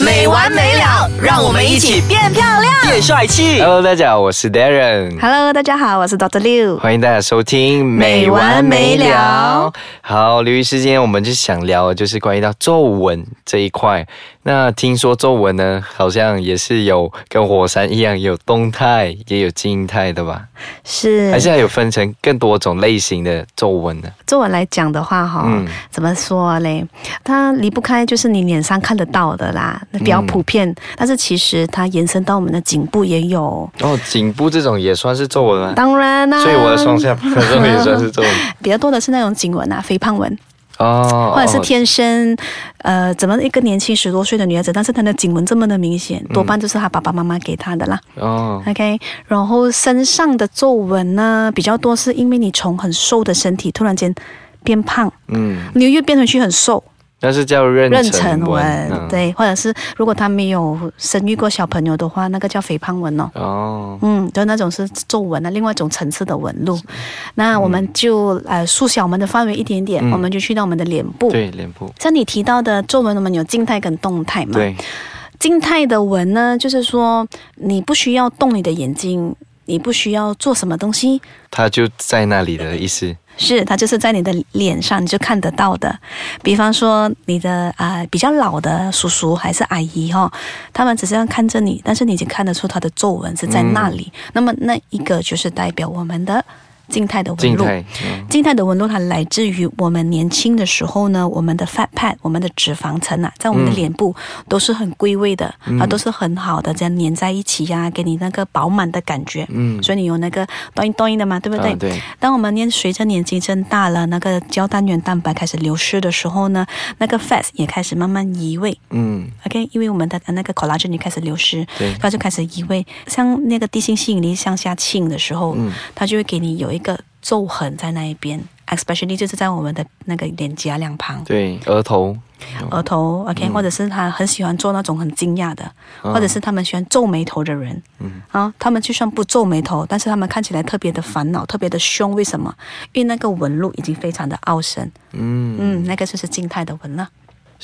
没完没了，让我们一起变漂亮。变帅气。Hello，大家好，我是 Darren。Hello，大家好，我是 Doctor Liu。欢迎大家收听没完没了。好，刘医师，今天我们就想聊的就是关于到皱纹这一块。那听说皱纹呢，好像也是有跟火山一样，有动态也有静态的吧？是，还是还有分成更多种类型的皱纹呢？皱纹来讲的话，哈、嗯怎么说嘞？它离不开就是你脸上看得到的啦，那比较普遍。嗯但是其实它延伸到我们的颈部也有，哦，颈部这种也算是皱纹吗？当然啦、所以我的双下巴也算是皱纹。比较多的是那种颈纹啊、肥胖纹，哦，或者是天生，呃，怎么一个年轻十多岁的女孩子，但是她的颈纹这么的明显，多半就是她爸爸妈妈给她的啦。哦，OK，然后身上的皱纹呢比较多，是因为你从很瘦的身体突然间变胖，嗯，你又变回去很瘦，那是叫妊妊娠娠纹，嗯，对，或者是如果他没有生育过小朋友的话，那个叫肥胖纹哦。哦，嗯，就那种是皱纹的，另外一种层次的纹路。那我们就、呃缩小我们的范围一点点，嗯我们就去到我们的脸部。对，脸部，像你提到的皱纹，我们有静态跟动态嘛？对，静态的纹呢，就是说你不需要动你的眼睛，你不需要做什么东西，它就在那里的意思。是它就是在你的脸上你就看得到的。比方说你的啊、呃比较老的叔叔还是阿姨哈、哦，他们只是要看着你，但是你已经看得出他的皱纹是在那里。那么那一个就是代表我们的静态的纹路。静态，嗯静态的纹路它来自于我们年轻的时候呢，我们的 fat pad，我们的脂肪层啊，在我们的嗯脸部都是很归位的，啊，都是很好的，这样粘在一起呀、给你那个饱满的感觉。嗯，所以你有那个抖音抖音的嘛，对不对？啊对，当我们年随着年纪增大了，那个胶单元蛋白开始流失的时候呢，那个 fat 也开始慢慢移位。嗯，OK，因为我们的那个 collagen 也开始流失，对它就开始移位。像那个地心吸引力向下倾的时候，嗯它就会给你有一个皱痕在那一边，especially 就是在我们的那个脸颊两旁。对，额头，额头，OK，、或者是他很喜欢做那种很惊讶的，或者是他们喜欢皱眉头的人，嗯啊，他们就算不皱眉头，但是他们看起来特别的烦恼，特别的凶，为什么？因为那个纹路已经非常的凹深，嗯，嗯，那个就是静态的纹了。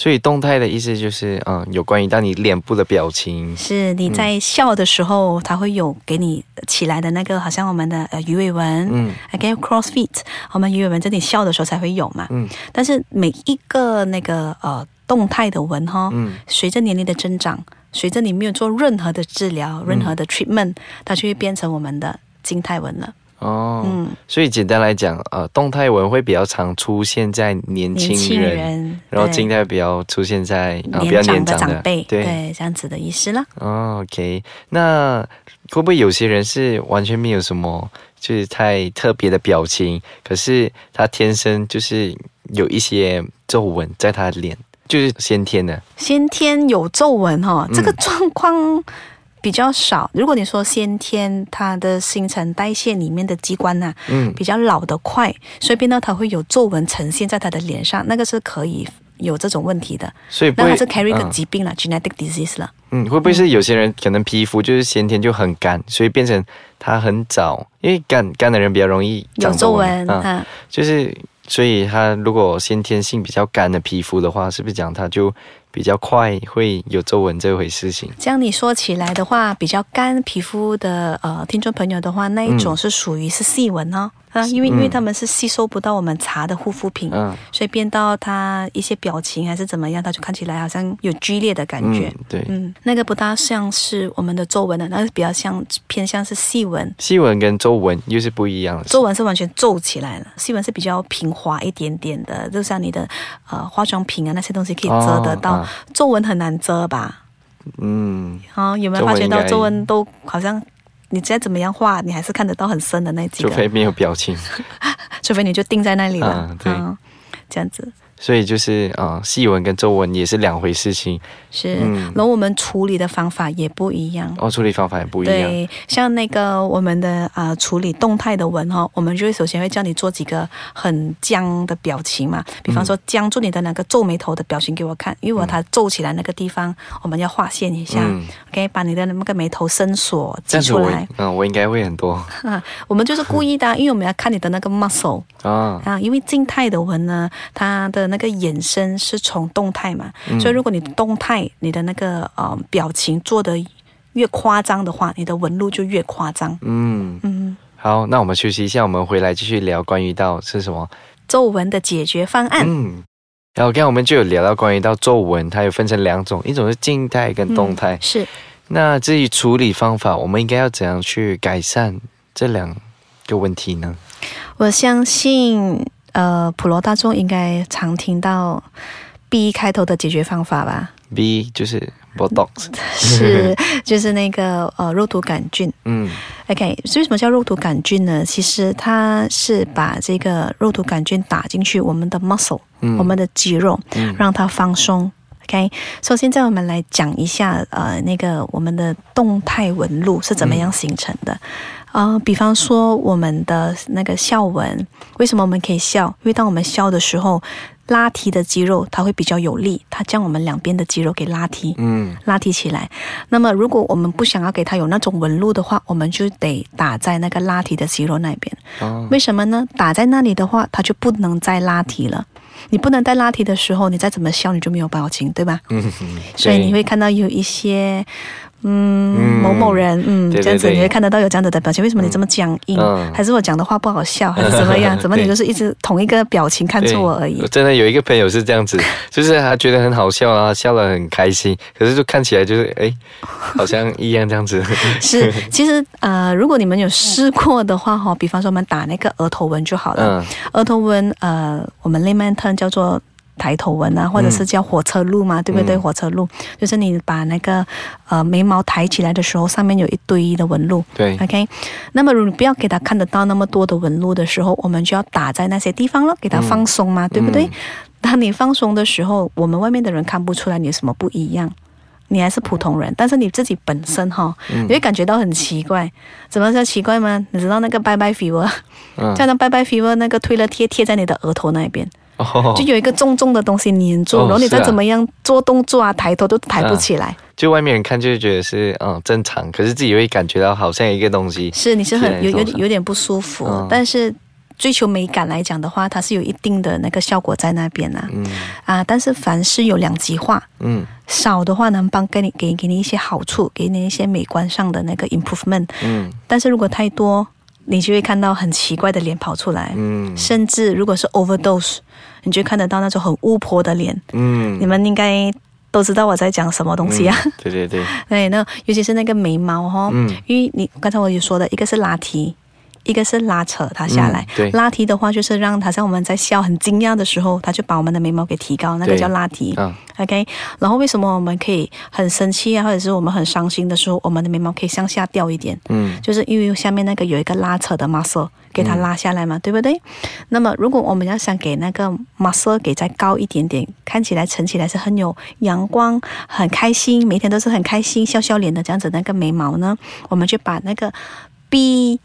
所以动态的意思就是，嗯，有关于到你脸部的表情，是你在笑的时候，它会有给你起来的那个，好像我们的呃鱼尾纹，嗯，OK cross feet，我们鱼尾纹在你笑的时候才会有嘛，嗯。但是每一个那个呃动态的纹哈，嗯。随着年龄的增长，随着你没有做任何的治疗、任何的 treatment，它就会变成我们的静态纹了。哦，嗯，所以简单来讲，呃，动态纹会比较常出现在年年轻轻人，人，然后静态比较出现在啊、比较年长的长辈，对。对，这样子的意思了。哦，OK，那会不会有些人是完全没有什么，就是太特别的表情，可是他天生就是有一些皱纹在他的脸，就是先天的，先天有皱纹哈、嗯这个状况比较少。如果你说先天它的新陈代谢里面的机关呐、嗯比较老得快，所以变到它会有皱纹呈现在它的脸上，那个是可以有这种问题的。所以那它是 carry 一个嗯疾病了、g e n e t i c disease 了。嗯，会不会是有些人可能皮肤就是先天就很干，所以变成他很早，因为干干的人比较容易有长皱纹，啊，啊，就是所以他如果先天性比较干的皮肤的话，是不是讲他就比较快会有皱纹这回事情？这样你说起来的话，比较干皮肤的呃听众朋友的话，那一种嗯是属于是细纹哦。啊，因为因为他们是吸收不到我们茶的护肤品，嗯所以变到他一些表情还是怎么样，他就看起来好像有剧烈的感觉。嗯，对。嗯，那个不大像是我们的皱纹的，那个比较像偏向是细纹。细纹跟皱纹又是不一样的。皱纹是完全皱起来了，细纹是比较平滑一点点的，就像你的呃化妆品啊那些东西可以遮得到，哦啊皱纹很难遮吧？嗯，啊、有没有发觉到皱纹都好像你再怎么样画，你还是看得到很深的那几个，除非没有表情。除非你就定在那里了。啊对嗯这样子。所以就是啊、呃细纹跟皱纹也是两回事情，是，嗯然后我们处理的方法也不一样。哦，处理方法也不一样。对，像那个我们的呃处理动态的纹哈，我们就会首先会叫你做几个很僵的表情嘛，比方说僵住你的那个皱眉头的表情给我看，因为我它皱起来那个地方，我们要划线一下、嗯 o k 把你的那个眉头伸缩挤出来。嗯，我应该会很多啊，我们就是故意的啊，因为我们要看你的那个 muscle 啊。啊，因为静态的纹呢，它的那个衍生是从动态嘛，嗯所以如果你动态你的那个呃表情做的越夸张的话，你的纹路就越夸张。嗯，嗯，好，那我们休息一下，我们回来继续聊关于到是什么？皱纹的解决方案。嗯，然后刚刚我们就有聊到关于到皱纹，它有分成两种，一种是静态跟动态。是那至于处理方法，我们应该要怎样去改善这两个问题呢？我相信，呃，普罗大众应该常听到 B 开头的解决方法吧？B 就是 Botox，是，就是那个呃肉毒杆菌。嗯 OK，所以为什么叫肉毒杆菌呢？其实它是把这个肉毒杆菌打进去我们的 muscle，、嗯我们的肌肉，嗯让它放松。OK，首先在我们来讲一下，呃，那个我们的动态纹路是怎么样形成的。呃，比方说我们的那个笑纹，为什么我们可以笑？因为当我们笑的时候，拉提的肌肉它会比较有力，它将我们两边的肌肉给拉提。嗯拉提起来。那么，如果我们不想要给它有那种纹路的话，我们就得打在那个拉提的肌肉那边。哦为什么呢？打在那里的话，它就不能再拉提了。你不能带拉提的时候，你再怎么笑，你就没有表情，对吧？嗯，所以你会看到有一些，嗯，嗯某某人，嗯，这样子你会看得到有这样子的表情。为什么你这么僵硬？嗯还是我讲的话不好笑，还是怎么样？怎么你就是一直同一个表情看对着我而已？我真的有一个朋友是这样子，就是他觉得很好笑啊，笑得很开心，可是就看起来就是哎，好像一样这样子。是，其实呃，如果你们有试过的话哈，比方说我们打那个额头纹就好了。嗯额头纹呃，我们 layman term 叫做抬头纹啊，或者是叫火车路嘛，对不对？嗯火车路就是你把那个呃眉毛抬起来的时候，上面有一堆的纹路。对，OK，那么如果你不要给它看得到那么多的纹路的时候，我们就要打在那些地方了，给它放松嘛，对不对？嗯当你放松的时候，我们外面的人看不出来你有什么不一样。你还是普通人，但是你自己本身哈，嗯你会感觉到很奇怪。怎么叫奇怪吗？你知道那个拜拜 fever，嗯叫那拜拜 fever，那个推了贴贴在你的额头那边，哦。就有一个重重的东西粘住，哦然后你再怎么样做动作啊、抬头都抬不起来。就外面人看就会觉得是嗯正常，可是自己会感觉到好像一个东西。是，你是很有有有点不舒服，嗯。但是追求美感来讲的话，它是有一定的那个效果在那边啊。嗯。啊，但是凡事有两极化，嗯。少的话能帮给你给给你一些好处，给你一些美观上的那个 improvement，嗯。但是如果太多，你就会看到很奇怪的脸跑出来。嗯甚至如果是 overdose，你就看得到那种很巫婆的脸。嗯你们应该都知道我在讲什么东西啊？嗯对对对，对，那尤其是那个眉毛哦，嗯因为你刚才我也说的，一个是拉提，一个是拉扯它下来。嗯对拉提的话就是让它像我们在笑很惊讶的时候，它就把我们的眉毛给提高，那个叫拉提。嗯 OK，然后为什么我们可以很生气啊，或者是我们很伤心的时候，我们的眉毛可以向下掉一点？嗯就是因为下面那个有一个拉扯的 muscle 给它拉下来嘛，对不对？那么如果我们要想给那个 muscle 给再高一点点，看起来撑起来是很有阳光、很开心，每天都是很开心、笑笑脸的这样子那个眉毛呢，我们就把那个 B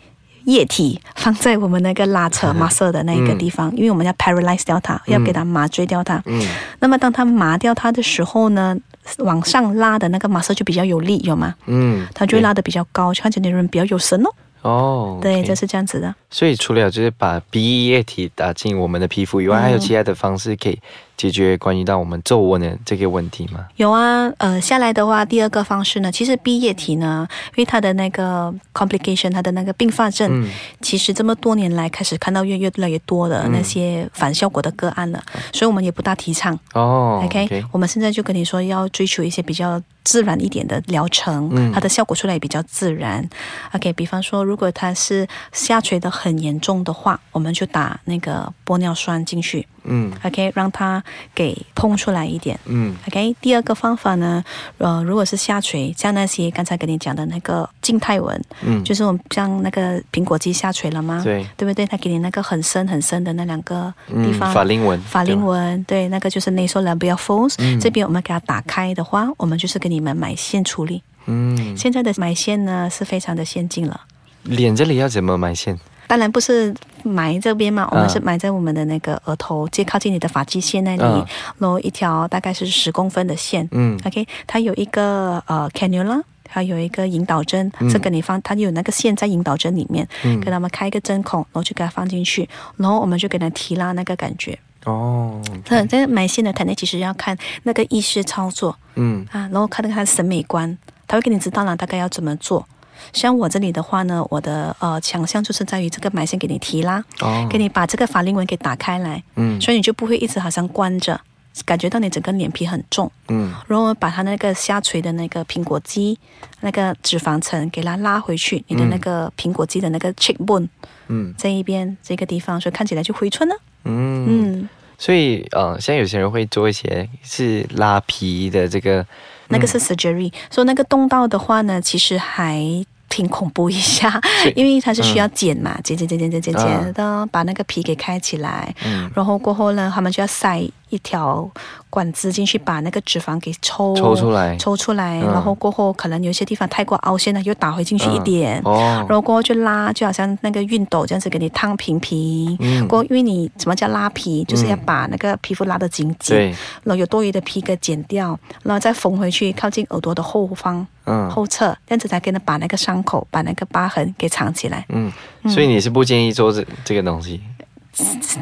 液体放在我们那个拉扯 muscle 的那一个地方，因为我们要 paralyze 掉它，要给它麻醉掉它。嗯那么当它麻掉它的时候呢，往上拉的那个 muscle 就比较有力，有吗？嗯，它就会拉得比较高，就看起来人比较有神哦。哦，对就是这样子的。所以除了就是把鼻液体打进我们的皮肤以外，嗯还有其他的方式可以解决关于到我们皱纹的这个问题吗？有啊，呃，下来的话，第二个方式呢，其实 B 液体呢，因为它的那个 complication，它的那个并发症，嗯其实这么多年来开始看到越越来越多的那些反效果的个案了，所以我们也不大提倡。哦 OK，, 我们现在就跟你说要追求一些比较自然一点的疗程，嗯它的效果出来也比较自然。OK，比方说，如果它是下垂的很很严重的话，我们就打那个玻尿酸进去嗯，OK，让它给碰出来一点。嗯 OK，第二个方法呢，呃，如果是下垂，像那些刚才跟你讲的那个静态纹，嗯，就是我们像那个苹果肌下垂了吗？对，对不对？它给你那个很深很深的那两个地嗯，方，法令纹，法令纹，对，那个就是 nasolabial folds、嗯这边我们给它打开的话，我们就是给你们埋线处理。嗯，现在的埋线呢是非常的先进了。脸这里要怎么埋线？当然不是埋这边嘛，我们嗯是埋在我们的那个额头，最靠近你的发际线那里，嗯然后一条大概是十公分的线。嗯 OK，它有一个呃 cannula，它有一个引导针，嗯这个你放，它有那个线在引导针里面，嗯给他们开一个针孔，然后就给它放进去，然后我们就给它提拉那个感觉。哦，这这个埋线的肯定其实要看那个医师操作嗯啊，然后看那个他的审美观，他会给你知道了大概要怎么做。像我这里的话呢，我的呃强项就是在于这个埋线给你提拉，哦，给你把这个法令纹给打开来，嗯。所以你就不会一直好像关着，感觉到你整个脸皮很重。嗯。然后把它那个下垂的那个苹果肌那个脂肪层给它拉回去，你的那个苹果肌的那个 cheekbone 嗯。这一边这个地方，所以看起来就回春了。嗯，嗯，所以呃，像有些人会做一些是拉皮的这个，那个是 surgery，所以那个动到的话呢，其实还。挺恐怖一下，因为它是需要剪嘛，剪剪剪剪剪剪的，把那个皮给开起来，嗯。然后过后呢，他们就要塞一条管子进去，把那个脂肪给抽抽出来抽出来，嗯然后过后可能有些地方太过凹陷了，又打回进去一点，哦然，后过后就拉，就好像那个熨斗这样子给你烫平平。嗯过后，因为你什么叫拉皮，就是要把那个皮肤拉得紧紧，对，然后有多余的皮给剪掉，然后再缝回去，靠近耳朵的后方、嗯后侧，这样子才可以把那个伤口、把那个疤痕给藏起来。嗯，所以你是不建议做这这个东西？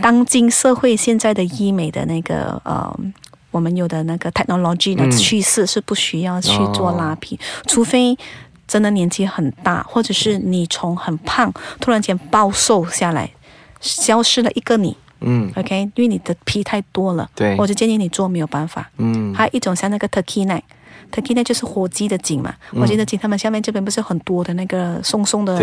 当今社会现在的医美的那个呃。我们有的那个 technology 的嗯趋势是不需要去做拉皮，除非真的年纪很大，或者是你从很胖突然间暴瘦下来，消失了一个你嗯，OK，因为你的皮太多了，对我就建议你做没有办法。嗯还有一种像那个 turkey neck。turkey neck 就是火鸡的颈嘛，火鸡的颈，他们下面这边不是很多的那个松松的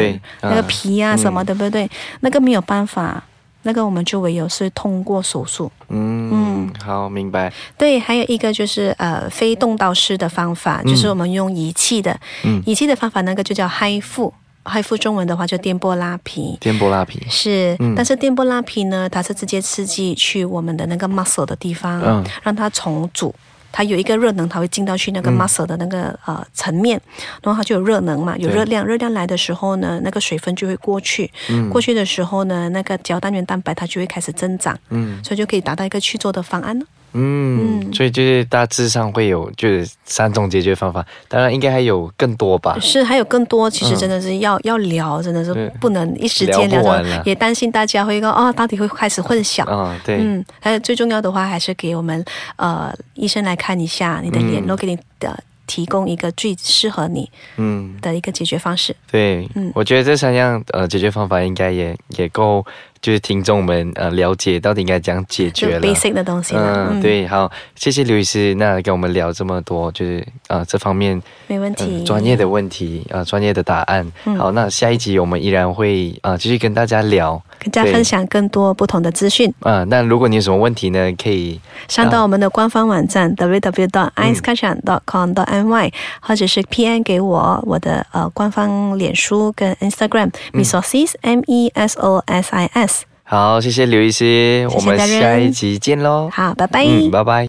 那个啊皮啊嗯什么的，对不对？那个没有办法，那个我们就唯有是通过手术。嗯，好，明白。对，还有一个就是呃非动刀式的方法，就是我们用仪器的，嗯仪器的方法那个就叫嗨腹，嗨腹中文的话就电波拉皮。电波拉皮，是，嗯但是电波拉皮呢，它是直接刺激去我们的那个 muscle 的地方，嗯让它重组。它有一个热能，它会进到去那个嗯。muscle 的那个、呃层面，然后它就有热能嘛，有热量，热量来的时候呢，那个水分就会过去，嗯。过去的时候呢，那个胶单元蛋白它就会开始增长，嗯。所以就可以达到一个去做的方案了。嗯，嗯。所以就是大致上会有就是三种解决方法，当然应该还有更多吧。是，还有更多，其实嗯真的是要、要聊，真的是不能一时间聊完了，也担心大家会一个哦，到底会开始混淆。嗯，对，嗯，还有最重要的话，还是给我们呃医生来看一下你的脸，嗯然后给你的提供一个最适合你嗯，的一个解决方式。对，嗯。我觉得这三样呃解决方法应该也也够，就是听众们呃了解到底应该怎样解决了。basic 的东西了。嗯，，对，好，谢谢刘医师，那跟我们聊这么多，就是呃这方面没问题。嗯专业的问题啊、呃专业的答案。嗯好，那下一集我们依然会啊、呃继续跟大家聊跟大家分享更多不同的资讯，啊、那如果你有什么问题呢，可以上到我们的官方网站 www.icekachan.com.my，或者是 PN 给我我的呃官方脸书跟 Instagram mesosis m e s o s i s。好，谢谢刘医师，我们下一集见喽。好，拜拜。嗯，拜拜。